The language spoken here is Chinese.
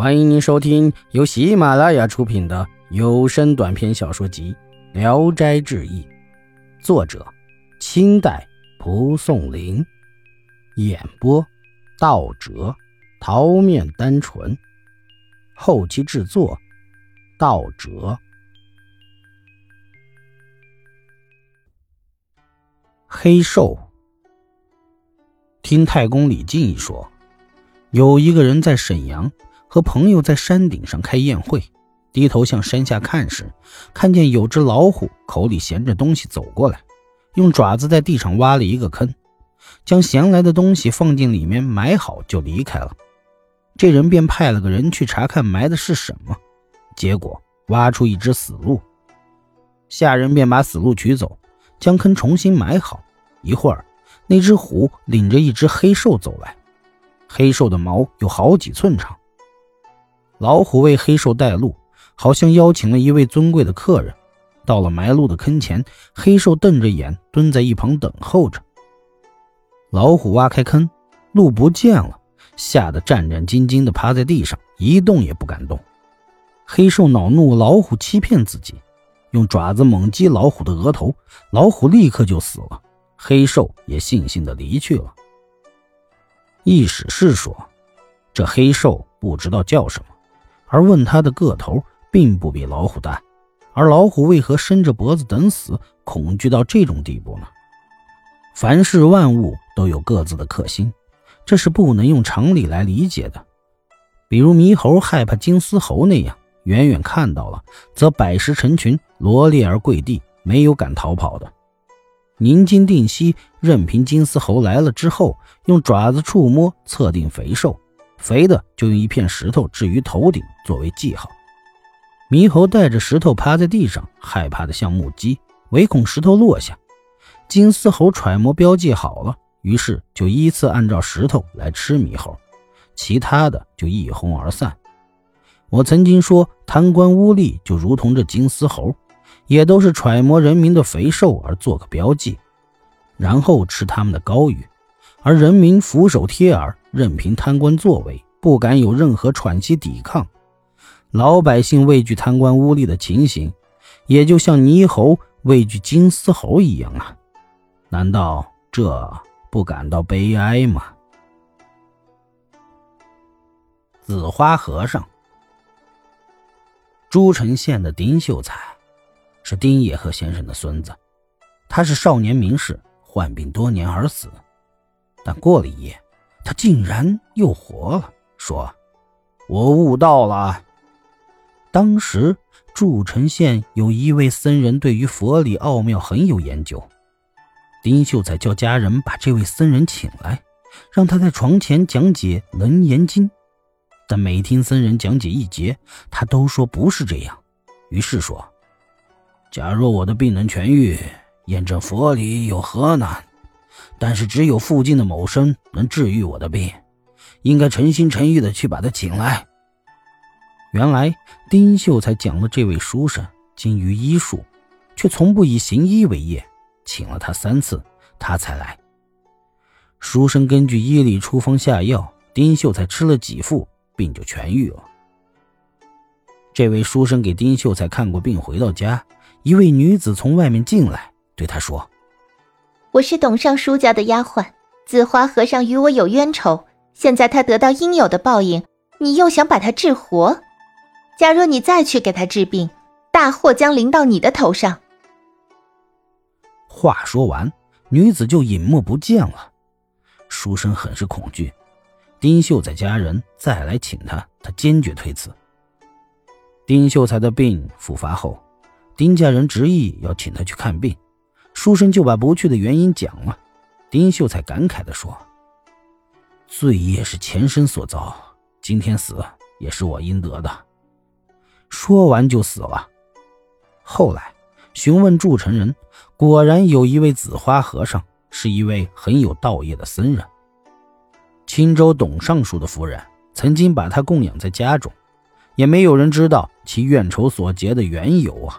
欢迎您收听由喜马拉雅出品的有声短篇小说集《聊斋志异》，作者：清代蒲松龄，演播：道哲、桃面单纯，后期制作：道哲。黑兽，听太公李靖一说，有一个人在沈阳。和朋友在山顶上开宴会，低头向山下看时，看见有只老虎口里衔着东西走过来，用爪子在地上挖了一个坑，将衔来的东西放进里面埋好就离开了。这人便派了个人去查看埋的是什么，结果挖出一只死鹿。下人便把死鹿取走，将坑重新埋好。一会儿，那只虎领着一只黑兽走来，黑兽的毛有好几寸长。老虎为黑兽带路，好像邀请了一位尊贵的客人。到了埋鹿的坑前，黑兽瞪着眼蹲在一旁等候着。老虎挖开坑，鹿不见了，吓得战战兢兢地趴在地上，一动也不敢动。黑兽恼怒老虎欺骗自己，用爪子猛击老虎的额头，老虎立刻就死了，黑兽也悻悻地离去了。易史是说，这黑兽不知道叫什么。而问他的个头并不比老虎大，而老虎为何伸着脖子等死，恐惧到这种地步呢？凡事万物都有各自的克星，这是不能用常理来理解的。比如猕猴害怕金丝猴那样，远远看到了，则百十成群罗列而跪地，没有敢逃跑的。宁静定息，任凭金丝猴来了之后，用爪子触摸，测定肥瘦。肥的就用一片石头置于头顶作为记号。猕猴带着石头趴在地上，害怕的像木鸡，唯恐石头落下。金丝猴揣摩标记好了，于是就依次按照石头来吃猕猴，其他的就一哄而散。我曾经说，贪官污吏就如同这金丝猴，也都是揣摩人民的肥瘦而做个标记，然后吃他们的高鱼，而人民俯首贴耳。任凭贪官作为，不敢有任何喘息抵抗。老百姓畏惧贪官污吏的情形，也就像猕猴畏惧金丝猴一样啊！难道这不感到悲哀吗？紫花和尚，诸城县的丁秀才，是丁野鹤先生的孙子。他是少年名士，患病多年而死，但过了一夜。他竟然又活了，说：“我悟道了。”当时筑城县有一位僧人，对于佛理奥妙很有研究。丁秀才叫家人把这位僧人请来，让他在床前讲解《楞严经》。但每听僧人讲解一节，他都说不是这样。于是说：“假若我的病能痊愈，验证佛理有何难？”但是只有附近的某生能治愈我的病，应该诚心诚意的去把他请来。原来丁秀才讲了这位书生精于医术，却从不以行医为业，请了他三次，他才来。书生根据医理出方下药，丁秀才吃了几副，病就痊愈了。这位书生给丁秀才看过病，回到家，一位女子从外面进来，对他说。我是董尚书家的丫鬟，紫花和尚与我有冤仇，现在他得到应有的报应，你又想把他治活？假若你再去给他治病，大祸将临到你的头上。话说完，女子就隐没不见了。书生很是恐惧，丁秀才家人再来请他，他坚决推辞。丁秀才的病复发后，丁家人执意要请他去看病。书生就把不去的原因讲了，丁秀才感慨地说：“罪业是前生所造，今天死也是我应得的。”说完就死了。后来询问筑城人，果然有一位紫花和尚，是一位很有道业的僧人。青州董尚书的夫人曾经把他供养在家中，也没有人知道其怨仇所结的缘由啊。